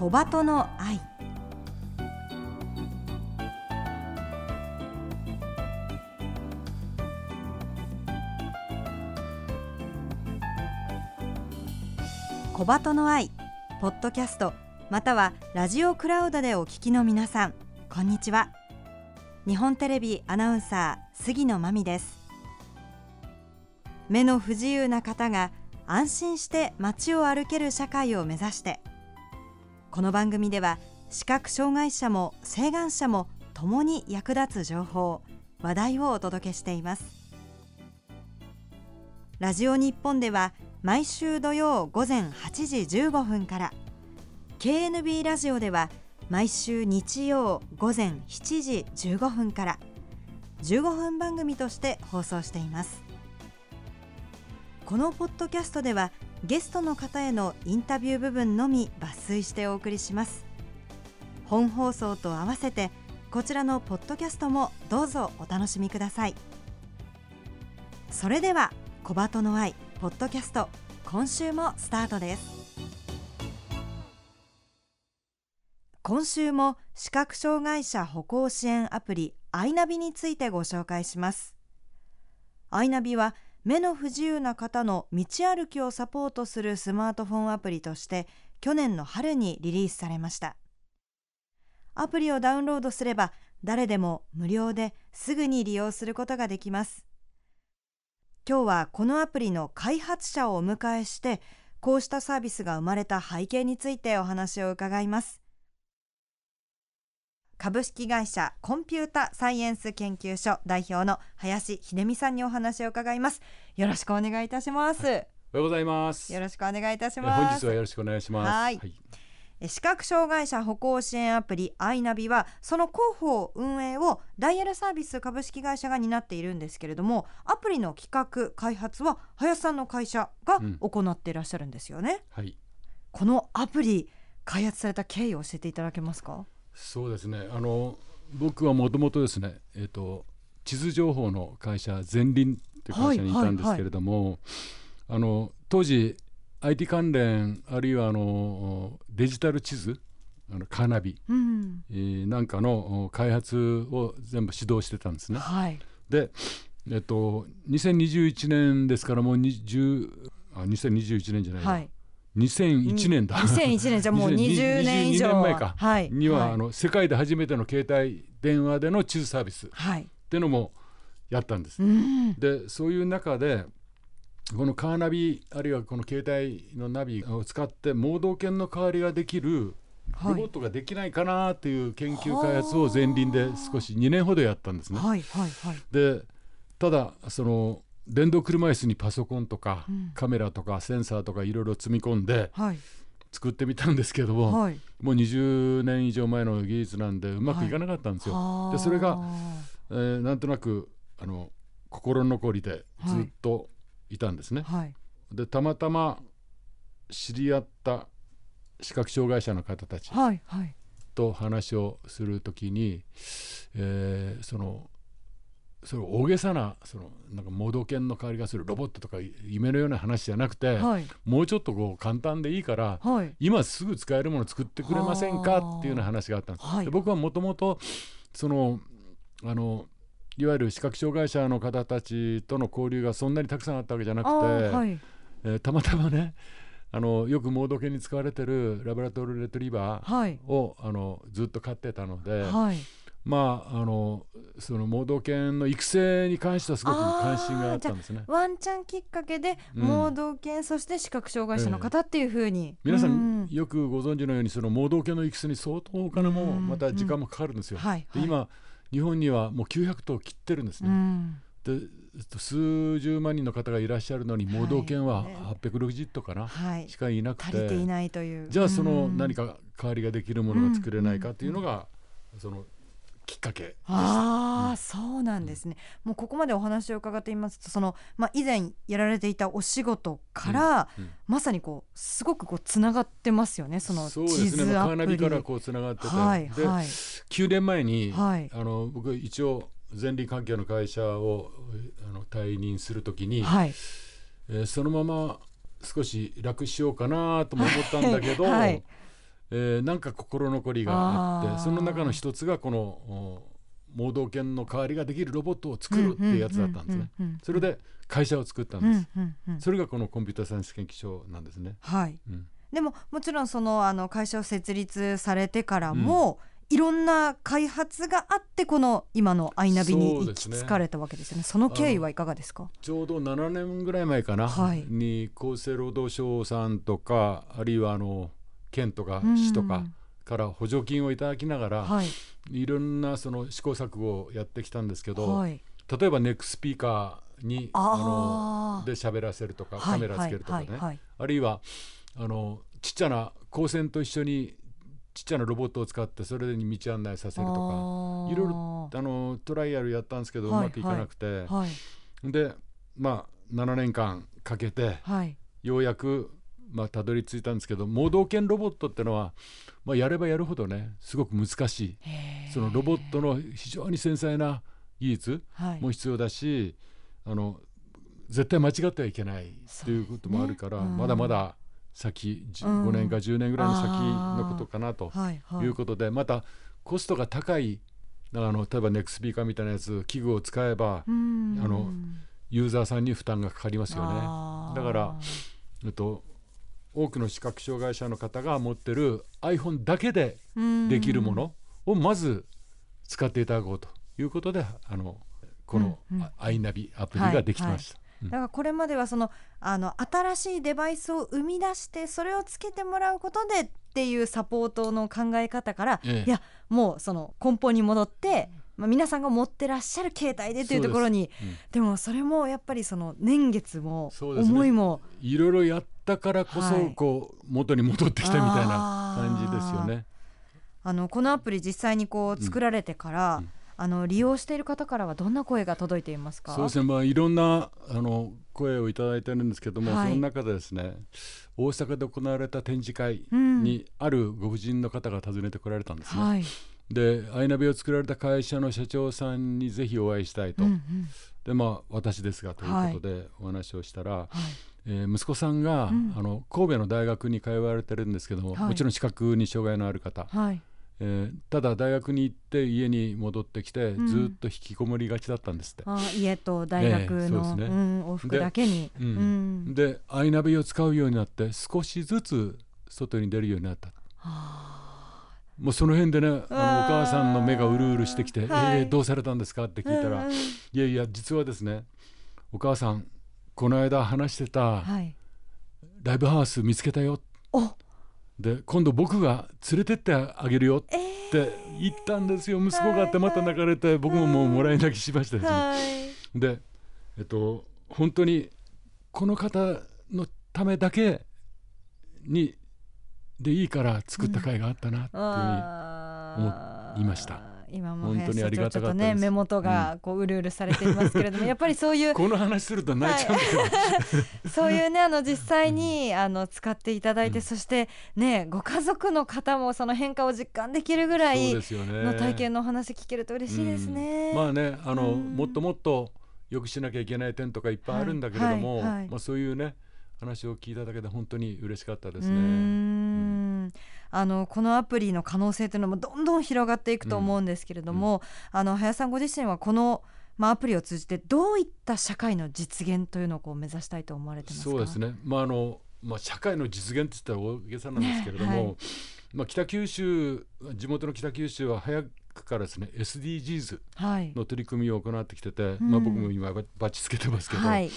小鳩の愛。小鳩の愛ポッドキャストまたはラジオクラウドでお聞きの皆さんこんにちは。日本テレビアナウンサー杉野真美です。目の不自由な方が安心して街を歩ける社会を目指してこの番組では視覚障害者も晴眼者も共に役立つ情報話題をお届けしています。ラジオ日本では毎週土曜午前8時15分から KNB ラジオでは毎週日曜午前7時15分から15分番組として放送しています。このポッドキャストではゲストの方へのインタビュー部分のみ抜粋してお送りします。本放送と合わせてこちらのポッドキャストもどうぞお楽しみください。それでは小鳩の愛ポッドキャスト今週もスタートです。今週も視覚障害者歩行支援アプリアイナビについてご紹介します。アイナビは目の不自由な方の道歩きをサポートするスマートフォンアプリとして去年の春にリリースされました。アプリをダウンロードすれば誰でも無料ですぐに利用することができます。今日はこのアプリの開発者をお迎えしてこうしたサービスが生まれた背景についてお話を伺います。株式会社コンピュータサイエンス研究所代表の林秀美さんにお話を伺います。よろしくお願いいたします、はい、おはようございます。よろしくお願いいたします。本日はよろしくお願いします。はい。はい。視覚障害者歩行支援アプリアイナビはその広報運営をダイヤルサービス株式会社が担っているんですけれどもアプリの企画開発は林さんの会社が行っていらっしゃるんですよね、うん、はい。このアプリ開発された経緯を教えていただけますか？そうですね。あの僕はもともとですねえっ、ー、と地図情報の会社前輪という会社にいたんですけれども、はいはい。はい、あの当時 IT 関連あるいはあのデジタル地図あのカーナビ、うん、えー、なんかの開発を全部指導してたんですね。はい、で、えっと、2021年ですからもう20あ2021年じゃない、はい、2001年だ。2001年じゃもう20年以上。年前か。はい。には、はい、あの世界で初めての携帯電話での地図サービスっていうのもやったんです。でそういう中でこのカーナビあるいはこの携帯のナビを使って盲導犬の代わりができるロボットができないかなという研究開発を前輪で少し2年ほどやったんですね。はいはいはい、でただその電動車椅子にパソコンとか、うん、カメラとかセンサーとかいろいろ積み込んで、作ってみたんですけども、はい、もう20年以上前の技術なんでうまくいかなかったんですよ。はい、でそれが、えー、なんとなくあの心残りでずっといたんですね。はい、でたまたま知り合った視覚障害者の方たちと話をするときに、えー、そのそれ大げさなそのなんか盲導犬の代わりがするロボットとか夢のような話じゃなくて、はい、もうちょっとこう簡単でいいから、はい、今すぐ使えるものを作ってくれませんかっていうような話があったんです。はい、で僕はもともとそのあのいわゆる視覚障害者の方たちとの交流がそんなにたくさんあったわけじゃなくて、はい。えー、たまたまねあのよく盲導犬に使われてるラブラトルレトリバーを、あのずっと飼ってたので。はいまああのその盲導犬の育成に関してはすごく関心があったんですね。ワンちゃんきっかけで盲導犬、うん、そして視覚障害者の方っていうふうに、え皆さんよくご存知のようにその盲導犬の育成に相当お金もまた時間もかかるんですよ。はい、で今日本にはもう900頭切ってるんですね。で数十万人の方がいらっしゃるのに盲導犬は860頭かな、はい、しかいなくて。足りていないという。じゃあその何か代わりができるものが作れないかというのが、そのきっかけ。ああ、うん、そうなんですね。もうここまでお話を伺っていますとその、まあ、以前やられていたお仕事から、うんうん、まさにこうすごくこうつながってますよねその地図アプリ。そうですね、まあ、カーナビからこうつながってて、はいで、はい、9年前に、はい、あの僕一応前輪関係の会社をあの退任するときに、はい。えー、そのまま少し楽しようかなとも思ったんだけど、はいえー、なんか心残りがあってその中の一つがこの盲導犬の代わりができるロボットを作るっていうやつだったんですね。それで会社を作ったんです。それがこのコンピューターサイエンス研究所なんですね。はい。うん、でももちろんそのあの会社を設立されてからも、うん、いろんな開発があってこの今のアイナビに行き着かれたわけですよね。その経緯はいかがですか？ちょうど7年ぐらい前かな、はい、に厚生労働省さんとかあるいはあの県とか市とかから補助金をいただきながら、はい、いろんなその試行錯誤をやってきたんですけど、はい、例えばネックスピー。カーにあので喋らせるとかカメラつけるとかね、あるいはあのちっちゃな光線と一緒にちっちゃなロボットを使ってそれに道案内させるとかいろいろあのトライアルやったんですけど、うまくいかなくて、でまあ7年間かけて、ようやくまあ、たどり着いたんですけど盲導犬ロボットってのは、まあ、やればやるほどねすごく難しい。そのロボットの非常に繊細な技術も必要だし、はい、あの絶対間違ってはいけないっていうこともあるから、ね。うん、まだまだ先5年か10年ぐらいの先のことかなということで、またコストが高いあの例えばネクスピーカーみたいなやつ器具を使えば、あのユーザーさんに負担がかかりますよね。だから、えっと、多くの視覚障害者の方が持ってる iPhone だけでできるものをまず使っていただこうということであのこのアイナビアプリができました。だからこれまではそのあの新しいデバイスを生み出してそれをつけてもらうことでっていうサポートの考え方から、ええ、いやもうその根本に戻って、まあ、皆さんが持ってらっしゃる携帯でというところにでうん、でもそれもやっぱりその年月も思いも、ね、いろいろやったからこそこう元に戻ってきたみたいな感じですよね。あのこのアプリ実際にこう作られてから、うん、あの利用している方からはどんな声が届いていますか？そうですね、まあ、いろんなあの声をいただいてるんですけども、はい、その中でですね大阪で行われた展示会にあるご婦人の方が訪ねてこられたんですね。はいでアイナビを作られた会社の社長さんにぜひお会いしたいと、うんうん、でまあ私ですがということでお話をしたら、はい、えー、息子さんが、うん、あの神戸の大学に通われてるんですけども、はい、もちろん視覚に障害のある方、はい、えー、ただ大学に行って家に戻ってきて、うん、ずっと引きこもりがちだったんですって。あ家と大学の、えーね。うん、往復だけに。で,、うん、でアイナビを使うようになって少しずつ外に出るようになった。はあもうその辺でねあのお母さんの目がうるうるしてきて「はい、えー、どうされたんですか?」って聞いたら「いやいや実はですねお母さんこの間話してたライブハウス見つけたよ」で今度僕が連れてってあげるよって言ったんですよ、息子がってまた泣かれて僕ももうもらい泣きしましたですね。でえっと本当にこの方のためだけにでいいから作った甲斐があったなって思いました。今も本当にありがたかったね目元がこううるうるされていますけれども、うん、やっぱりそういうこの話すると泣いちゃうんですよ、はい、そういうねあの実際に、あの使っていただいて、うん、そしてねご家族の方もその変化を実感できるぐらいの体験の話聞けると嬉しいですね。うん、まあねあの、もっともっとよくしなきゃいけない点とかいっぱいあるんだけれども、はいはいはい、まあそういうね話を聞いただけで本当に嬉しかったですね。うん。あのこのアプリの可能性というのもどんどん広がっていくと思うんですけれども、うん、あの林さんご自身はこのまあ、アプリを通じてどういった社会の実現というのをこう目指したいと思われてますそうですね、まああのまあ、社会の実現って言ったら大げさなんですけれども、ねはい、まあ、北九州地元の北九州は早くからですね SDGs の取り組みを行ってきてて、はい、まあ、僕も今バッチつけてますけど、はい、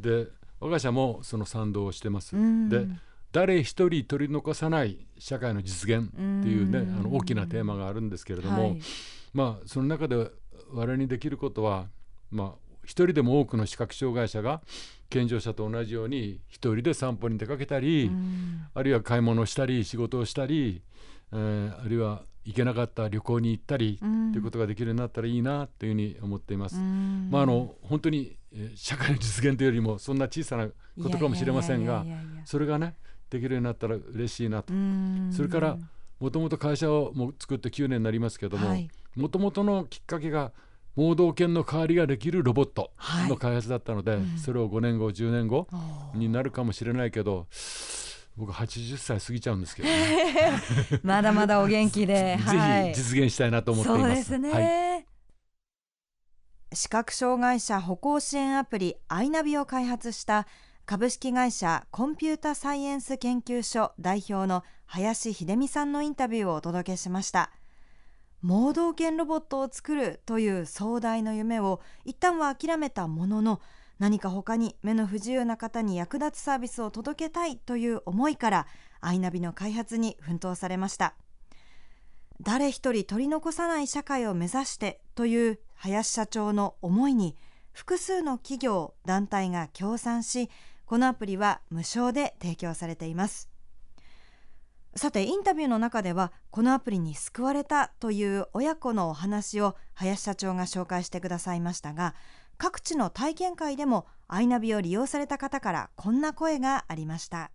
で我が社もその賛同をしてます。で誰一人取り残さない社会の実現っていうねあの大きなテーマがあるんですけれども、はい、まあその中で我々にできることはまあ一人でも多くの視覚障害者が健常者と同じように一人で散歩に出かけたり、あるいは買い物したり仕事をしたり、えー、あるいは行けなかった旅行に行ったりということができるようになったらいいなというふうに思っています。まああの本当に社会の実現というよりもそんな小さなことかもしれませんがそれがねできるようになったら嬉しいなと。それからもともと会社をもう作って9年になりますけどももともとのきっかけが盲導犬の代わりができるロボットの開発だったので、はいうん、それを5年後10年後になるかもしれないけど僕80歳過ぎちゃうんですけど、ね、まだまだお元気で、ぜひ実現したいなと思っています。そうですね、はい、視覚障害者歩行支援アプリアイナビを開発した株式会社コンピュータサイエンス研究所代表の林秀美さんのインタビューをお届けしました。盲導犬ロボットを作るという壮大な夢を一旦は諦めたものの何か他に目の不自由な方に役立つサービスを届けたいという思いからアイナビの開発に奮闘されました。誰一人取り残さない社会を目指してという林社長の思いに複数の企業団体が協賛しこのアプリは無償で提供されています。さてインタビューの中ではこのアプリに救われたという親子のお話を林社長が紹介してくださいましたが各地の体験会でもアイナビを利用された方からこんな声がありました。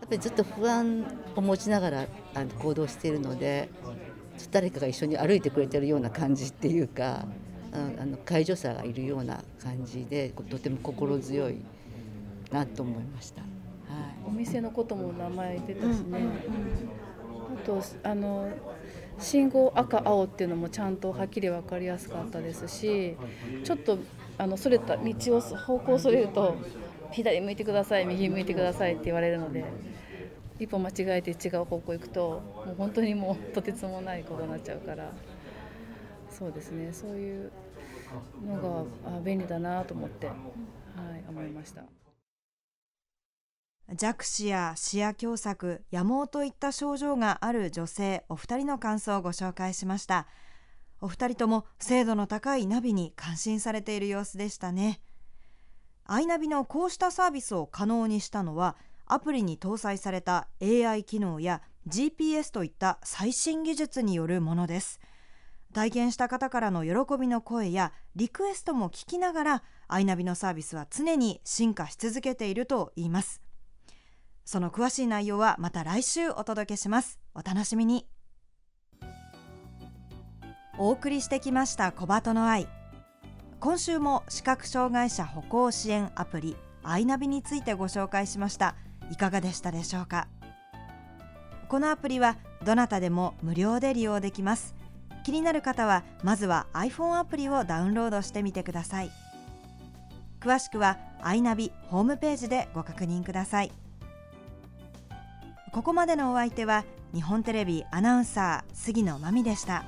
やっぱりずっと不安を持ちながらあの行動しているので誰かが一緒に歩いてくれてるような感じっていうかあの介助者がいるような感じでとても心強いなと思いました。はい、お店のことも名前出たしね、あとあの信号赤青っていうのもちゃんとはっきり分かりやすかったですしちょっとあのそれた道を方向それると左向いてください右向いてくださいって言われるので一歩間違えて違う方向行くともう本当にもうとてつもないことになっちゃうからそうですねそういうのがあ便利だなと思って、はい、思いました。弱視や視野狭窄、野毛といった症状がある女性お二人の感想をご紹介しました。お二人とも精度の高いナビに感心されている様子でしたね。アイナビのこうしたサービスを可能にしたのは、アプリに搭載された AI 機能や GPS といった最新技術によるものです。体験した方からの喜びの声やリクエストも聞きながら、アイナビのサービスは常に進化し続けているといいます。その詳しい内容はまた来週お届けしますお楽しみにお送りしてきました小鳩の愛今週も視覚障害者歩行支援アプリアイナビについてご紹介しましたいかがでしたでしょうか？このアプリはどなたでも無料で利用できます。気になる方はまずは iPhone アプリをダウンロードしてみてください。詳しくはアイナビホームページでご確認ください。ここまでのお相手は日本テレビアナウンサー杉野真美でした。